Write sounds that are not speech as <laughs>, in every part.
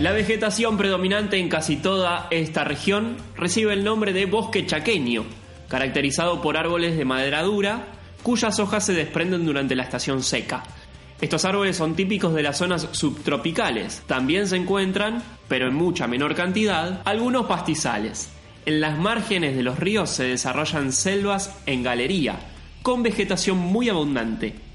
La vegetación predominante en casi toda esta región recibe el nombre de bosque chaqueño, caracterizado por árboles de madera dura, cuyas hojas se desprenden durante la estación seca. Estos árboles son típicos de las zonas subtropicales. También se encuentran, pero en mucha menor cantidad, algunos pastizales. En las márgenes de los ríos se desarrollan selvas en galería, con vegetación muy abundante.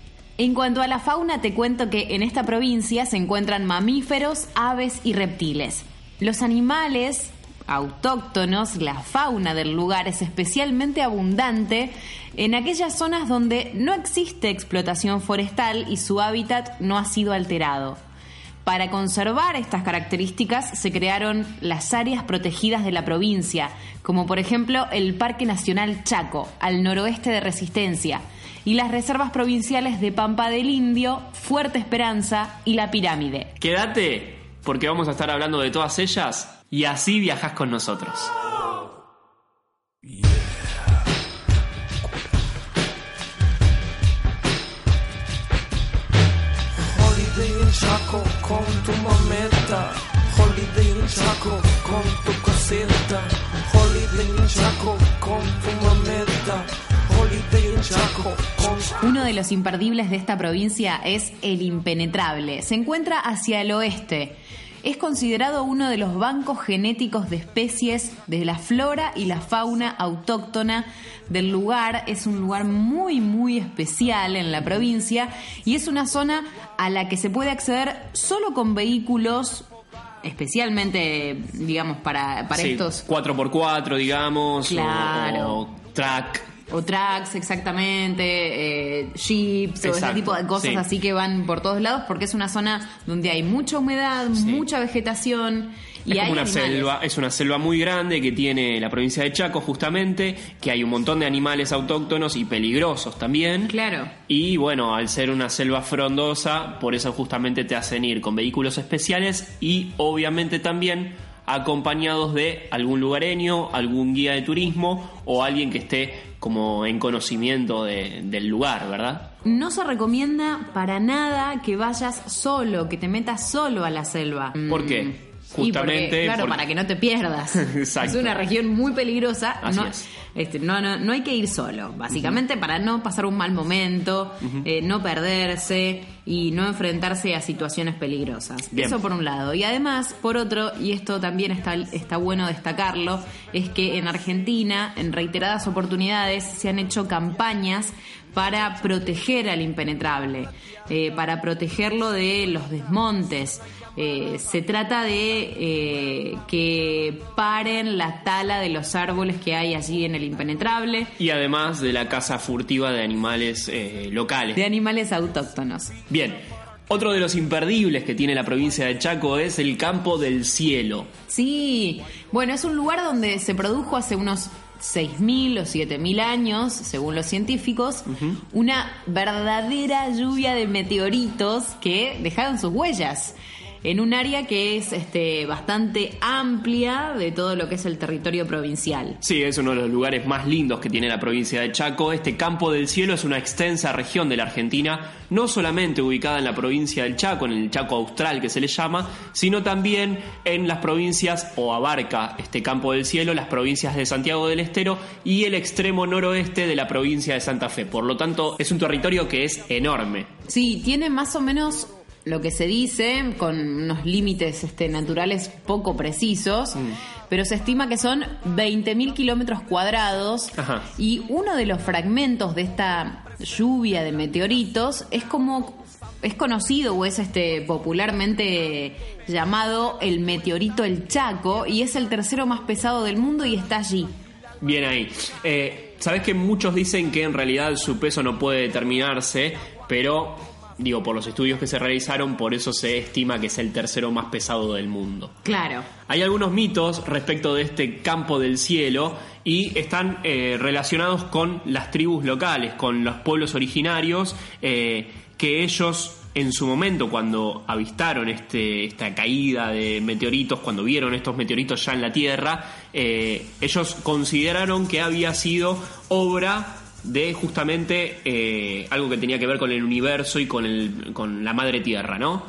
En cuanto a la fauna, te cuento que en esta provincia se encuentran mamíferos, aves y reptiles. Los animales autóctonos, la fauna del lugar es especialmente abundante en aquellas zonas donde no existe explotación forestal y su hábitat no ha sido alterado. Para conservar estas características se crearon las áreas protegidas de la provincia, como por ejemplo el Parque Nacional Chaco, al noroeste de Resistencia, y las reservas provinciales de Pampa del Indio, Fuerte Esperanza y La Pirámide. Quédate, porque vamos a estar hablando de todas ellas y así viajas con nosotros. Chaco con tu mameta. Holiday en Chaco con tu caseta. Holiday en Chaco con tu mameta. Uno de los imperdibles de esta provincia es el impenetrable. Se encuentra hacia el oeste. Es considerado uno de los bancos genéticos de especies de la flora y la fauna autóctona del lugar. Es un lugar muy, muy especial en la provincia y es una zona a la que se puede acceder solo con vehículos especialmente, digamos, para, para Sí, estos 4x4, digamos, o- Claro. o, track. O tracks, exactamente, eh, jeeps o ese tipo de cosas sí. así que van por todos lados porque es una zona donde hay mucha humedad, mucha vegetación y es hay como una animales. selva, es una selva muy grande que tiene la provincia de Chaco justamente, que hay un montón de animales autóctonos y peligrosos también. Claro. Y bueno, al ser una selva frondosa, por eso justamente te hacen ir con vehículos especiales y obviamente también acompañados de algún lugareño, algún guía de turismo o alguien que esté como en conocimiento de- del lugar, ¿verdad? No se recomienda para nada que vayas solo, que te metas solo a la selva. ¿Por qué? Justamente porque, claro, para que no te pierdas. <laughs> Exacto. Es una región muy peligrosa. Así no, es. este, no, no, no hay que ir solo, básicamente para no pasar un mal momento, eh, no perderse y no enfrentarse a situaciones peligrosas. Bien. Eso por un lado. Y además, por otro, y esto también está, está bueno destacarlo, es que en Argentina, en reiteradas oportunidades, se han hecho campañas para proteger al impenetrable, eh, para protegerlo de los desmontes. Eh, se trata de eh, que paren la tala de los árboles que hay allí en el impenetrable, Y además de la caza furtiva de animales eh, locales. de animales autóctonos. Bien, Otro de los imperdibles que tiene la provincia de Chaco es el Campo del Cielo. Sí, bueno, es un lugar donde se produjo hace unos 6.000 o 7.000 años, según los científicos, una verdadera lluvia de meteoritos que dejaron sus huellas en un área que es este, bastante amplia de todo lo que es el territorio provincial. Sí, es uno de los lugares más lindos que tiene la provincia de Chaco. Este campo del cielo es una extensa región de la Argentina, no solamente ubicada en la provincia del Chaco, en el Chaco Austral que se le llama, sino también en las provincias, o abarca este campo del cielo, las provincias de Santiago del Estero y el extremo noroeste de la provincia de Santa Fe. Por lo tanto, es un territorio que es enorme. Sí, tiene más o menos lo que se dice, con unos límites este, naturales poco precisos, pero se estima que son 20.000 kilómetros cuadrados Ajá. y uno de los fragmentos de esta lluvia de meteoritos es como es conocido o es este popularmente llamado el meteorito El Chaco y es el tercero más pesado del mundo y está allí. Bien ahí. Eh, Sabes que muchos dicen que en realidad su peso no puede determinarse, pero digo, por los estudios que se realizaron, por eso se estima que es el tercero más pesado del mundo. Claro. Hay algunos mitos respecto de este campo del cielo y están eh, relacionados con las tribus locales, con los pueblos originarios, eh, que ellos en su momento cuando avistaron este, esta caída de meteoritos, cuando vieron estos meteoritos ya en la Tierra, eh, ellos consideraron que había sido obra de justamente eh, algo que tenía que ver con el universo y con, el, con la madre tierra, ¿no?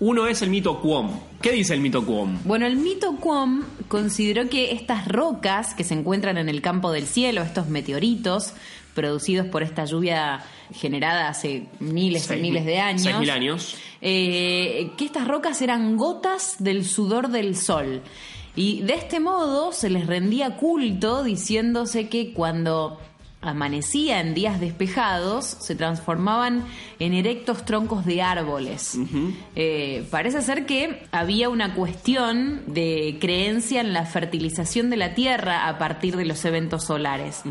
Uno es el mito Quom. ¿Qué dice el mito Quom? Bueno, el mito Quom consideró que estas rocas que se encuentran en el campo del cielo, estos meteoritos producidos por esta lluvia generada hace miles y miles mil- de años, seis mil años. eh, que estas rocas eran gotas del sudor del sol. Y de este modo se les rendía culto diciéndose que cuando amanecía en días despejados se transformaban en erectos troncos de árboles. Eh, parece ser que había una cuestión de creencia en la fertilización de la tierra a partir de los eventos solares.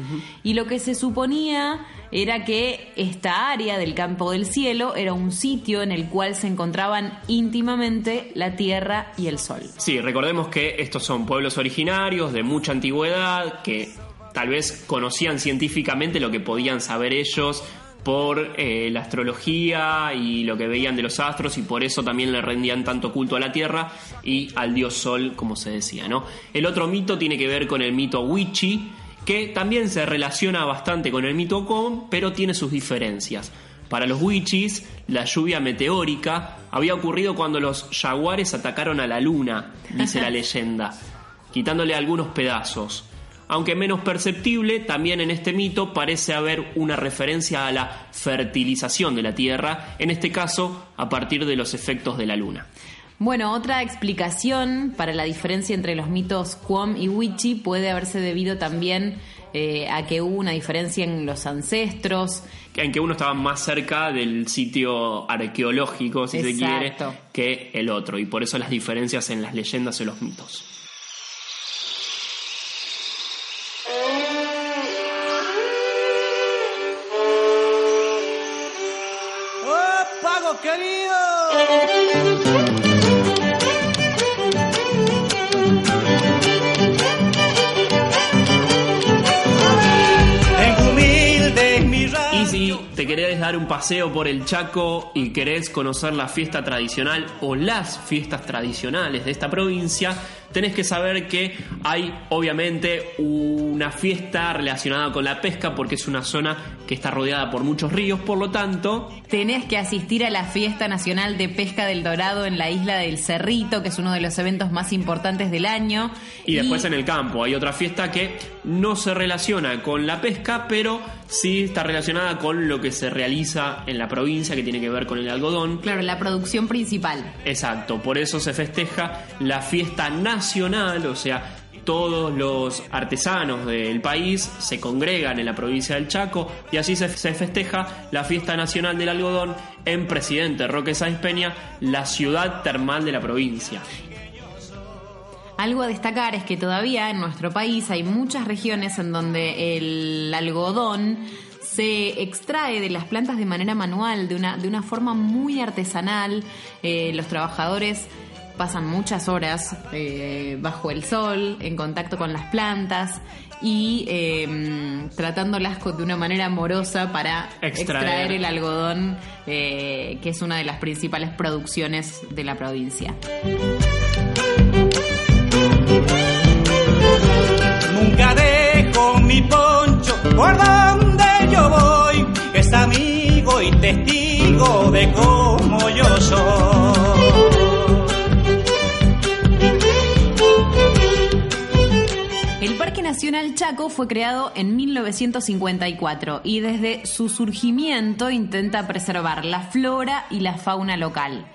Y lo que se suponía era que esta área del campo del cielo era un sitio en el cual se encontraban íntimamente la tierra y el sol. Sí, recordemos que estos son pueblos originarios de mucha antigüedad que tal vez conocían científicamente lo que podían saber ellos por eh, la astrología y lo que veían de los astros y por eso también le rendían tanto culto a la Tierra y al dios Sol, como se decía, ¿no? El otro mito tiene que ver con el mito Wichi, que también se relaciona bastante con el mito Kom, pero tiene sus diferencias. Para los Wichis, la lluvia meteórica había ocurrido cuando los jaguares atacaron a la luna, dice la <laughs> leyenda, quitándole algunos pedazos. Aunque menos perceptible, también en este mito parece haber una referencia a la fertilización de la Tierra, en este caso a partir de los efectos de la luna. Bueno, otra explicación para la diferencia entre los mitos Quom y Wichi puede haberse debido también eh, a que hubo una diferencia en los ancestros. En que uno estaba más cerca del sitio arqueológico, si se quiere, que el otro, y por eso las diferencias en las leyendas y los mitos. Te querés dar un paseo por el Chaco y querés conocer la fiesta tradicional o las fiestas tradicionales de esta provincia, tenés que saber que hay obviamente una fiesta relacionada con la pesca porque es una zona que está rodeada por muchos ríos, por lo tanto, Tenés que asistir a la Fiesta Nacional de Pesca del Dorado en la isla del Cerrito, que es uno de los eventos más importantes del año. y después en el campo hay otra fiesta que no se relaciona con la pesca, pero sí está relacionada con lo que se realiza en la provincia que tiene que ver con el algodón. Claro, la producción principal. Exacto, por eso se festeja la fiesta nacional, o sea, todos los artesanos del país se congregan en la provincia del Chaco y así se, se festeja la fiesta nacional del algodón en Presidente Roque Sáenz Peña, la ciudad termal de la provincia. Algo a destacar es que todavía en nuestro país hay muchas regiones en donde el algodón se extrae de las plantas de manera manual, de una, de una forma muy artesanal. Eh, los trabajadores pasan muchas horas eh, bajo el sol, en contacto con las plantas y eh, tratándolas de una manera amorosa para Extraer. extraer, el algodón, eh, que es una de las principales producciones de la provincia. Nunca dejo mi poncho por donde yo voy. Es amigo y testigo de cómo yo soy. El Parque Nacional Chaco fue creado en 1954 y desde su surgimiento intenta preservar la flora y la fauna local.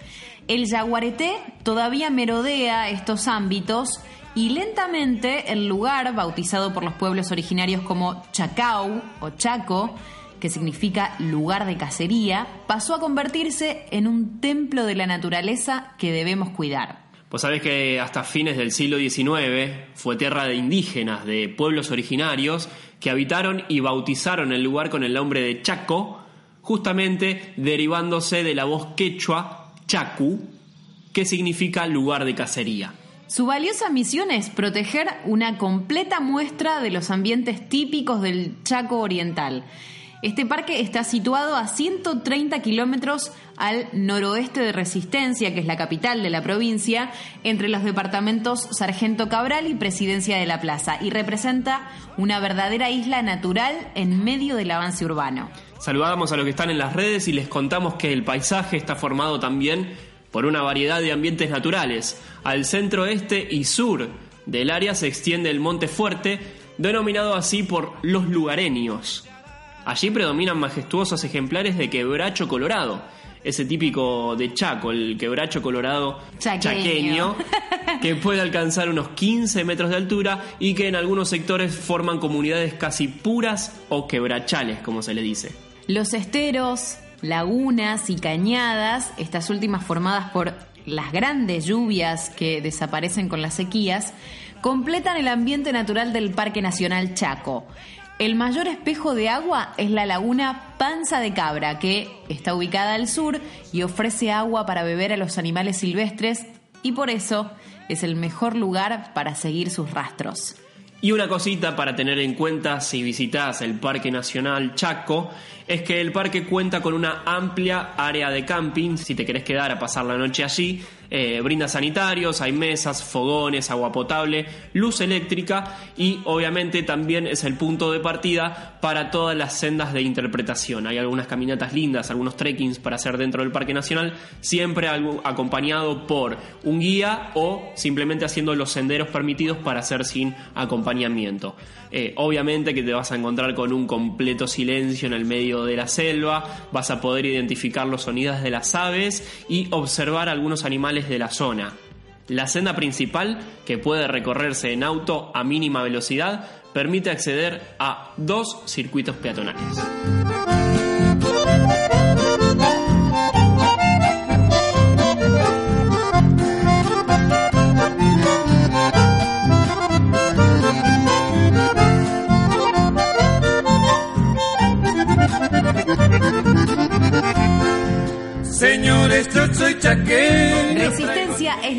El yaguareté todavía merodea estos ámbitos y lentamente el lugar, bautizado por los pueblos originarios como Chacau o Chaco, que significa lugar de cacería, pasó a convertirse en un templo de la naturaleza que debemos cuidar. Pues sabés que hasta fines del siglo XIX fue tierra de indígenas, de pueblos originarios, que habitaron y bautizaron el lugar con el nombre de Chaco, justamente derivándose de la voz quechua Chacu, que significa lugar de cacería. Su valiosa misión es proteger una completa muestra de los ambientes típicos del Chaco Oriental. Este parque está situado a 130 kilómetros al noroeste de Resistencia, que es la capital de la provincia, entre los departamentos Sargento Cabral y Presidencia de la Plaza, y representa una verdadera isla natural en medio del avance urbano. Saludamos a los que están en las redes y les contamos que el paisaje está formado también por una variedad de ambientes naturales. Al centro, este y sur del área se extiende el Monte Fuerte, denominado así por los lugareños. Allí predominan majestuosos ejemplares de quebracho colorado, ese típico de Chaco, el quebracho colorado Chaqueño. <laughs> que puede alcanzar unos 15 metros de altura y que en algunos sectores forman comunidades casi puras o quebrachales, como se le dice. Los esteros, lagunas y cañadas, estas últimas formadas por las grandes lluvias que desaparecen con las sequías, completan el ambiente natural del Parque Nacional Chaco. El mayor espejo de agua es la laguna Panza de Cabra, que está ubicada al sur y ofrece agua para beber a los animales silvestres y por eso es el mejor lugar para seguir sus rastros. Y una cosita para tener en cuenta si visitas el Parque Nacional Chaco es que el parque cuenta con una amplia área de camping. Si te querés quedar a pasar la noche allí, eh, brinda sanitarios, hay mesas, fogones, agua potable, luz eléctrica y obviamente también es el punto de partida para todas las sendas de interpretación. Hay algunas caminatas lindas, algunos trekkings para hacer dentro del Parque Nacional, siempre algo acompañado por un guía o simplemente haciendo los senderos permitidos para hacer sin acompañamiento. Eh, obviamente que te vas a encontrar con un completo silencio en el medio de la selva, vas a poder identificar los sonidos de las aves y observar algunos animales de la zona. La senda principal, que puede recorrerse en auto a mínima velocidad, permite acceder a dos circuitos peatonales.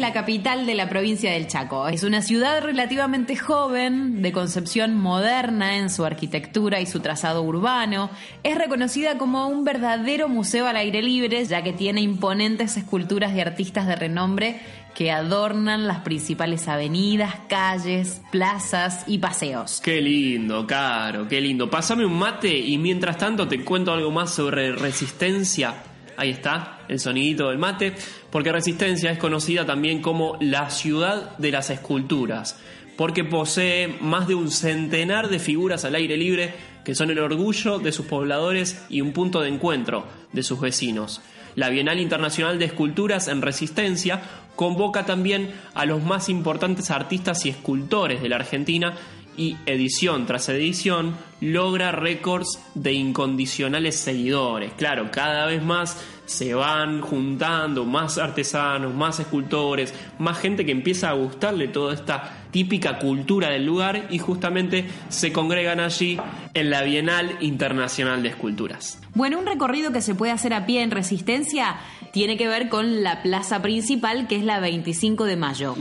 La capital de la provincia del Chaco. Es una ciudad relativamente joven, de concepción moderna en su arquitectura y su trazado urbano. Es reconocida como un verdadero museo al aire libre, ya que tiene imponentes esculturas de artistas de renombre que adornan las principales avenidas, calles, plazas y paseos. Qué lindo, Caro, qué lindo. Pásame un mate y mientras tanto te cuento algo más sobre resistencia. Ahí está, el sonidito del mate, porque Resistencia es conocida también como la ciudad de las esculturas, porque posee más de un centenar de figuras al aire libre que son el orgullo de sus pobladores y un punto de encuentro de sus vecinos. La Bienal Internacional de Esculturas en Resistencia convoca también a los más importantes artistas y escultores de la Argentina y edición tras edición logra récords de incondicionales seguidores. Claro, cada vez más se van juntando más artesanos, más escultores, más gente que empieza a gustarle toda esta típica cultura del lugar y justamente se congregan allí en la Bienal Internacional de Esculturas. Bueno, un recorrido que se puede hacer a pie en Resistencia tiene que ver con la plaza principal, que es la 25 de mayo.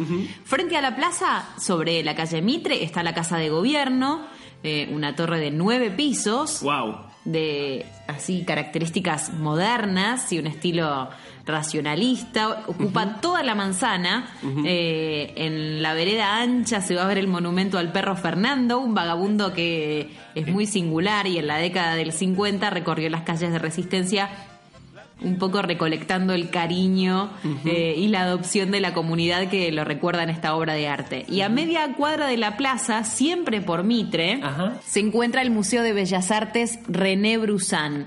Frente a la plaza, sobre la calle Mitre, está la Casa de Gobierno, eh, una torre de nueve pisos. ¡Wow! De así características modernas y un estilo racionalista. Ocupa toda la manzana. Eh, en la vereda ancha se va a ver el monumento al perro Fernando, un vagabundo que es muy singular y en la década del 50 recorrió las calles de Resistencia un poco recolectando el cariño eh, y la adopción de la comunidad que lo recuerda en esta obra de arte. Y a media cuadra de la plaza, siempre por Mitre, se encuentra el Museo de Bellas Artes René Brussan.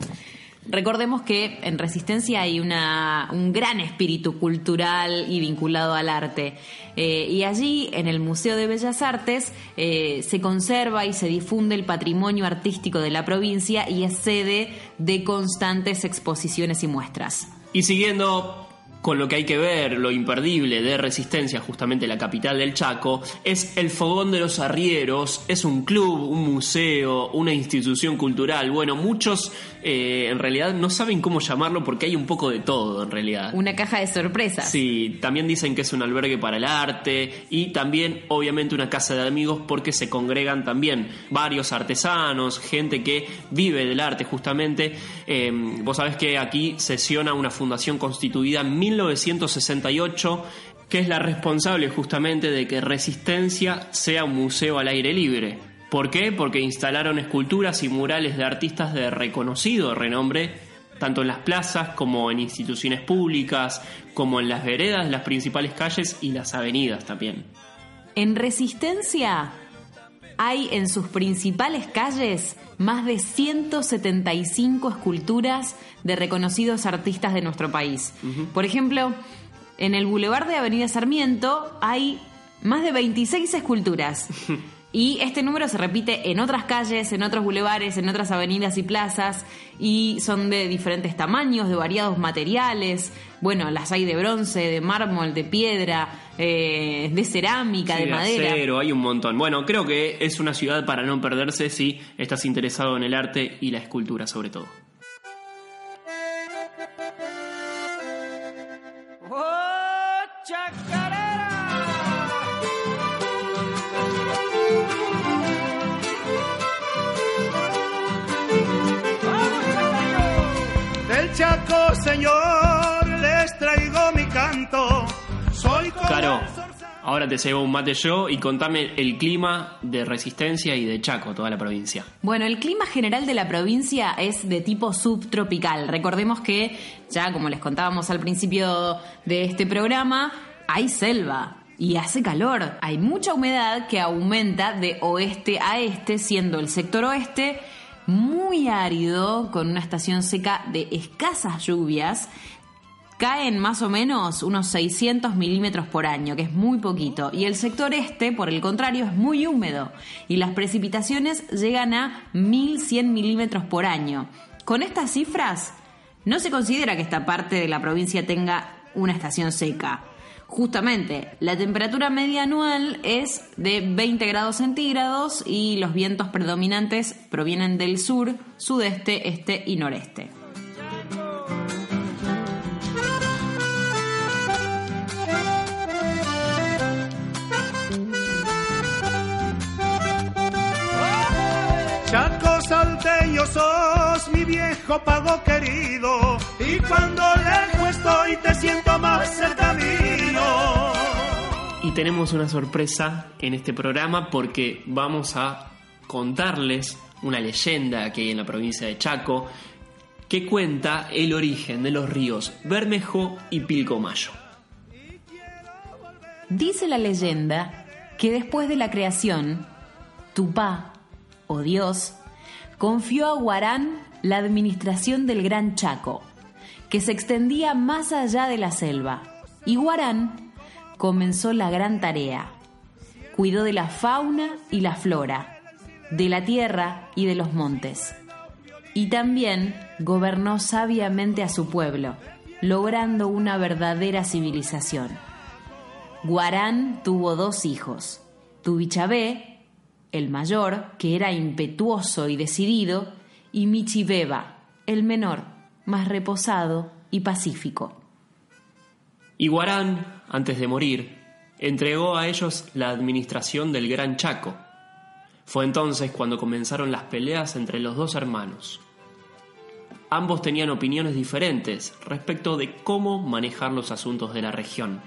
Recordemos que en Resistencia hay un gran espíritu cultural y vinculado al arte. Eh, y allí, en el Museo de Bellas Artes, eh, se conserva y se difunde el patrimonio artístico de la provincia y es sede de constantes exposiciones y muestras. Y siguiendo con lo que hay que ver, lo imperdible de Resistencia, justamente la capital del Chaco, es el Fogón de los Arrieros, es un club, un museo, una institución cultural. Bueno, muchos eh, en realidad no saben cómo llamarlo porque hay un poco de todo en realidad. Una caja de sorpresas. Sí, también dicen que es un albergue para el arte y también obviamente una casa de amigos porque se congregan también varios artesanos, gente que vive del arte justamente. Eh, vos sabés que aquí sesiona una fundación constituida en 1968 que es la responsable justamente de que Resistencia sea un museo al aire libre. ¿Por qué? Porque instalaron esculturas y murales de artistas de reconocido renombre, tanto en las plazas como en instituciones públicas, como en las veredas las principales calles y las avenidas también. En Resistencia hay en sus principales calles más de 175 esculturas de reconocidos artistas de nuestro país. Por ejemplo, en el Boulevard de Avenida Sarmiento hay más de 26 esculturas. <laughs> Y este número se repite en otras calles, en otros bulevares, en otras avenidas y plazas, y son de diferentes tamaños, de variados materiales. Bueno, las hay de bronce, de mármol, de piedra, eh, de cerámica, de, madera. Acero, hay un montón. Bueno, creo que es una ciudad para no perderse si estás interesado en el arte y la escultura, sobre todo. ¡Oh, chacarera! Del Chaco, señor, Caro, ahora te cebo un mate yo y contame el clima de Resistencia y de Chaco, toda la provincia. Bueno, el clima general de la provincia es de tipo subtropical. Recordemos que, ya como les contábamos al principio de este programa, hay selva. Y hace calor, hay mucha humedad que aumenta de oeste a este, siendo el sector oeste muy árido, con una estación seca de escasas lluvias, caen más o menos unos 600 milímetros por año, que es muy poquito. Y el sector este, por el contrario, es muy húmedo y las precipitaciones llegan a 1100 milímetros por año. Con estas cifras, no se considera que esta parte de la provincia tenga una estación seca. Justamente, la temperatura media anual es de 20 grados centígrados y los vientos predominantes provienen del sur, sudeste, este y noreste. Chaco salteño sos mi viejo pago querido y cuando lejos estoy te siento más cerca mío. Y tenemos una sorpresa en este programa porque vamos a contarles una leyenda que hay en la provincia de Chaco que cuenta el origen de los ríos Bermejo y Pilcomayo. Dice la leyenda que después de la creación, Tupá, o Dios, confió a Guarán la administración del Gran Chaco, que se extendía más allá de la selva. Y Guarán comenzó la gran tarea. Cuidó de la fauna y la flora, de la tierra y de los montes. Y también gobernó sabiamente a su pueblo, logrando una verdadera civilización. Guarán tuvo dos hijos, Tubichabé, el mayor, que era impetuoso y decidido, y Michibeba, el menor, más reposado y pacífico. Y Guarán, antes de morir, entregó a ellos la administración del Gran Chaco. Fue entonces cuando comenzaron las peleas entre los dos hermanos. Ambos tenían opiniones diferentes respecto de cómo manejar los asuntos de la región.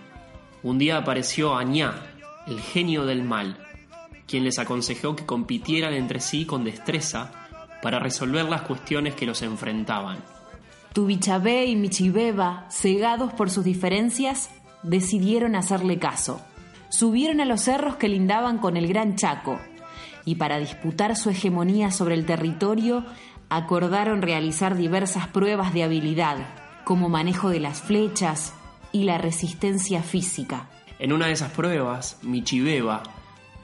Un día apareció Añá, el genio del mal, quien les aconsejó que compitieran entre sí con destreza para resolver las cuestiones que los enfrentaban. Tubichabé y Michibeba, cegados por sus diferencias, decidieron hacerle caso. Subieron a los cerros que lindaban con el Gran Chaco y para disputar su hegemonía sobre el territorio acordaron realizar diversas pruebas de habilidad, como manejo de las flechas y la resistencia física. En una de esas pruebas, Michibeba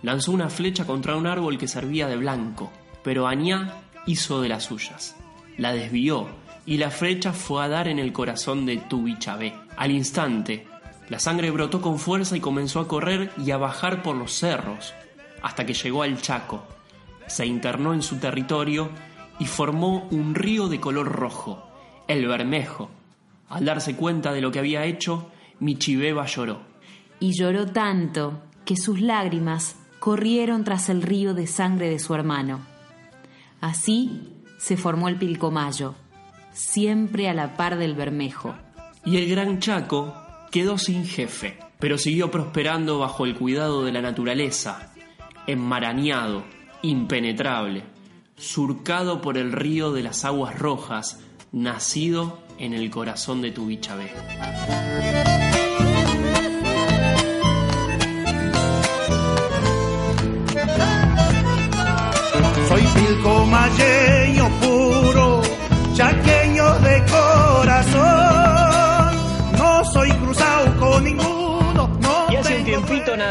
lanzó una flecha contra un árbol que servía de blanco, pero Añá hizo de las suyas. La desvió y la flecha fue a dar en el corazón de Tubichabé. Al instante, la sangre brotó con fuerza y comenzó a correr y a bajar por los cerros, hasta que llegó al Chaco. Se internó en su territorio y formó un río de color rojo, el Bermejo. Al darse cuenta de lo que había hecho, Michibeba lloró. Y lloró tanto que sus lágrimas corrieron tras el río de sangre de su hermano. Así se formó el Pilcomayo, siempre a la par del Bermejo. Y el Gran Chaco quedó sin jefe, pero siguió prosperando bajo el cuidado de la naturaleza, enmarañado, impenetrable, surcado por el río de las aguas rojas, nacido en el corazón de. Soy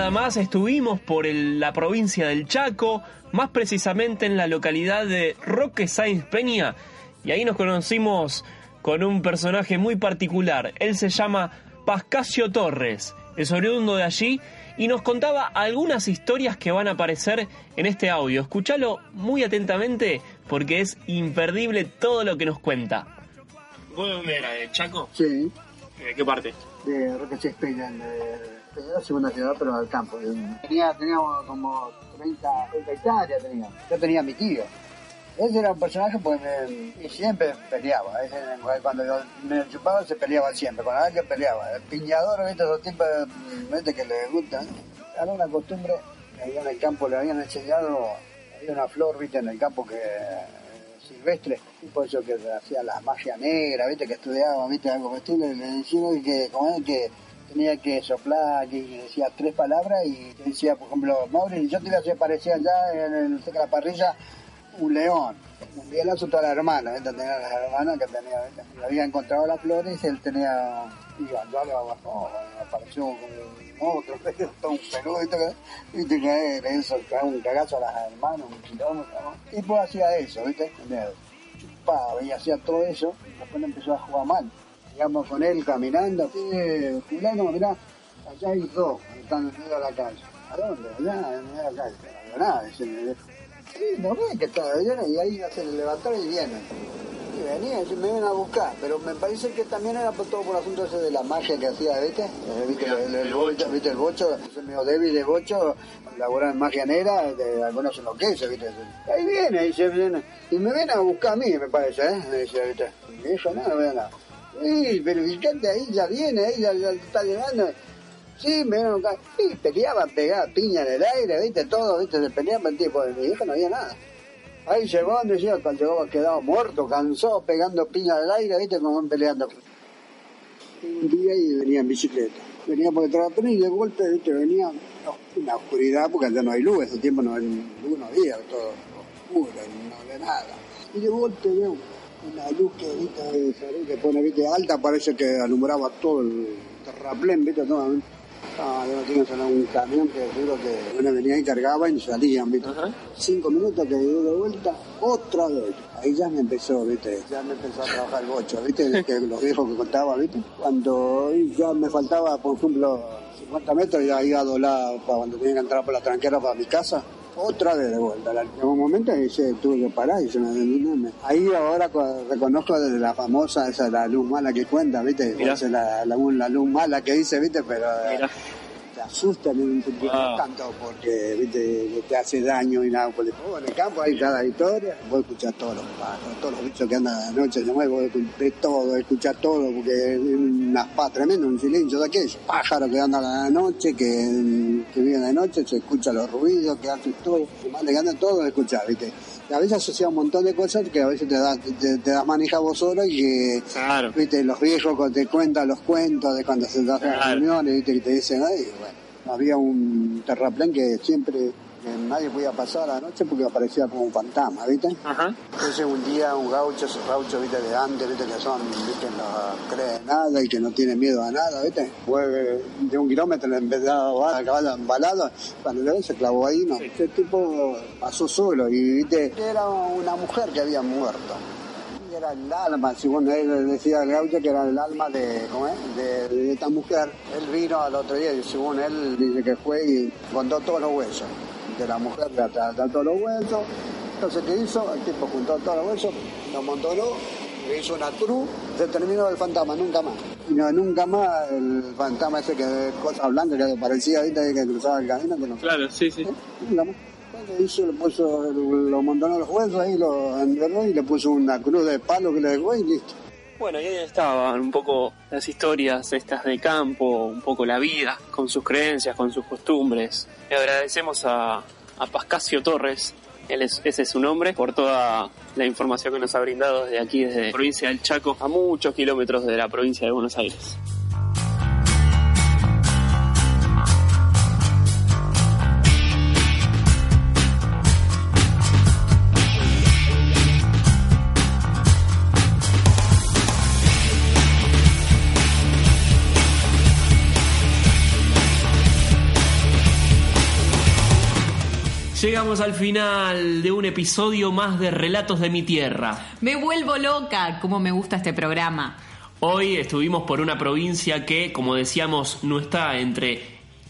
nada más estuvimos por el- la provincia del Chaco, más precisamente en la localidad de Roque Sáenz Peña, y ahí nos conocimos con un personaje muy particular. Él se llama Pascasio Torres, es oriundo de allí y nos contaba algunas historias que van a aparecer en este audio. Escúchalo muy atentamente porque es imperdible todo lo que nos cuenta. ¿Vos de dónde era? ¿De Chaco? Sí, ¿De qué parte? de Roque de la segunda ciudad, pero al campo. Tenía, teníamos como 30, 30 hectáreas, tenía. Yo tenía mi tío. Ese era un personaje pues, me- y siempre peleaba. Ese, cuando yo me chupaba se peleaba siempre, con alguien peleaba. El piñador, ¿viste? esos tipos ¿viste? que les gustan. Era una costumbre, allá en el campo le habían enseñado, había una flor, ¿viste? En el campo que silvestre, tipo eso que hacía la magia negra, viste, que estudiaba, viste, algo vestido, le decían que, como es que tenía que soplar, que decía tres palabras y decía, por ejemplo, Mauri, yo te iba a allá en cerca de la parrilla un león. Un día la asustó a la hermana, ¿viste? tenía las hermanas que tenía. Le había encontrado las flores y él tenía, iba a abajo, apareció como un otro, <laughs> todo un peludo, que era eso, un cagazo a las hermanas, un kilómetro, ¿no? Y pues hacía eso, ¿viste? Chupaba y hacía todo eso, después le empezó a jugar mal. Íbamos con él caminando, eh, fulano, mirá, allá hay dos, están en medio de la calle. ¿A dónde? Allá, en medio de la calle. No nada, viejo. Sí, no ve que está, viene y ahí se levantaron y vienen. Y venía, y me vienen a buscar, pero me parece que también era por todo por el asunto ese de la magia que hacía, ¿viste? Eh, ¿Viste el, el bocho? ¿Viste el bocho? Es medio débil de bocho, labora en magia negra, de, algunos enloquece, ¿viste? Ahí viene, y se viene, y me viene a buscar a mí, me parece, ¿eh? Me dice, ¿viste? Y eso no, no veo nada. Sí, pero fíjate, ahí ya viene, ahí ya, está llegando. Sí, me vieron acá. Sí, peleaban, pegaban piña en el aire, viste, todo, viste, se peleaban, tipo, de mi hija no había nada. Ahí llegó, decía, cuando llegó quedado muerto, cansado, pegando piña en el aire, viste, como van peleando. Un día y venía en bicicleta. Venía por detrás de y de golpe, viste, venía no, una oscuridad, porque allá no hay luz, ese tiempo no hay luz, no había, todo oscuro, no había nada. Y de golpe veo una luz que, viste, que pone, viste, alta, parece que alumbraba todo el terraplén, viste, todo. Ah, yo tengo que un camión que digo que uno venía y cargaba y salían, ¿viste? Cinco minutos que dio de vuelta, otra vez. Ahí ya me empezó, ¿viste? Ya me empezó a trabajar el bocho, ¿viste? Que los viejos que contaba, ¿viste? Cuando ya me faltaba, por ejemplo, 50 metros, ya iba a doblar para cuando tenía que entrar por la tranquera para mi casa. Otra vez de vuelta. En un momento dice, tuve que parar y se me, Ahí ahora co- reconozco de la famosa, esa la luz mala que cuenta, ¿viste? Mirá. Esa La, la, la luz mala que dice, ¿viste? Pero Mirá. Te asusta no te entiendes Ah. tanto porque ¿viste? te hace daño y nada. Porque, oh, en el campo hay cada historia, vos escuchás todos los pájaros, todos los bichos que andan a la noche, se mueven, vos ves todo, escuchás todo, porque es una paz tremendo, un silencio de aquellos. Pájaros que andan a la noche, que, que viven de noche, se escuchan los ruidos, que hacen todo, que mandan, todo, escuchás, ¿viste? A veces asocia un montón de cosas que a veces te das, te, te das manija vos solo y que Claro. viste, los viejos te cuentan los cuentos de cuando se las Claro. reuniones, viste, que te dicen, ay, bueno, había un terraplén que siempre nadie podía pasar a la noche porque aparecía como un fantasma, viste. Ajá. Entonces un día un gaucho, esos gauchos, viste, de antes, viste, que son, viste, no creen nada y que no tienen miedo a nada, viste. Fue de un kilómetro en vez de a caballo embalado, cuando le se clavó ahí, no. Ese tipo pasó solo y, viste, era una mujer que había muerto. Y Era el alma, según él decía el gaucho, que era el alma de, ¿cómo es? De, de esta mujer. Él vino al otro día y según él dice que fue y contó todos los huesos. De la mujer le atrapó todos los huesos. Entonces, ¿qué hizo? El tipo juntó todos los huesos, lo amontonó, le hizo una cruz, se terminó el fantasma, nunca más. Y no, nunca más el fantasma ese que de cosas blancas que parecía ahorita que cruzaba el camino, que no Claro, sí, sí. Nunca más. Entonces hizo, le puso, lo montonó los huesos ahí, lo enterró y le puso una cruz de palo que le dejó y listo. Bueno, y ahí estaban un poco las historias estas de campo, un poco la vida, con sus creencias, con sus costumbres. Le agradecemos a, a Pascasio Torres, él es- ese es su nombre, por toda la información que nos ha brindado desde aquí, desde la provincia del Chaco, a muchos kilómetros de la provincia de Buenos Aires. Llegamos al final de un episodio más de Relatos de mi Tierra. Me vuelvo loca, como me gusta este programa. Hoy estuvimos por una provincia que, como decíamos, no está entre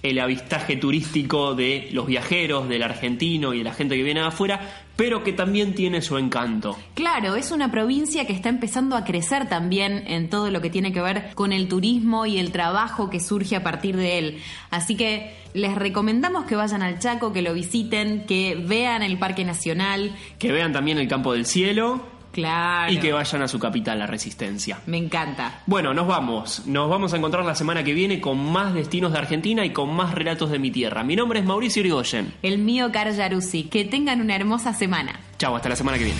el avistaje turístico de los viajeros, del argentino y de la gente que viene de afuera, pero que también tiene su encanto. Claro, es una provincia que está empezando a crecer también en todo lo que tiene que ver con el turismo y el trabajo que surge a partir de él. Así que les recomendamos que vayan al Chaco, que lo visiten, que vean el Parque Nacional. Que vean también el Campo del Cielo Claro. y que vayan a su capital, la Resistencia. Me encanta. Bueno, nos vamos. Nos vamos a encontrar la semana que viene con más destinos de Argentina y con más relatos de mi tierra. Mi nombre es Mauricio Irigoyen. El mío, Car Yaruzzi. Que tengan una hermosa semana. Chau, hasta la semana que viene.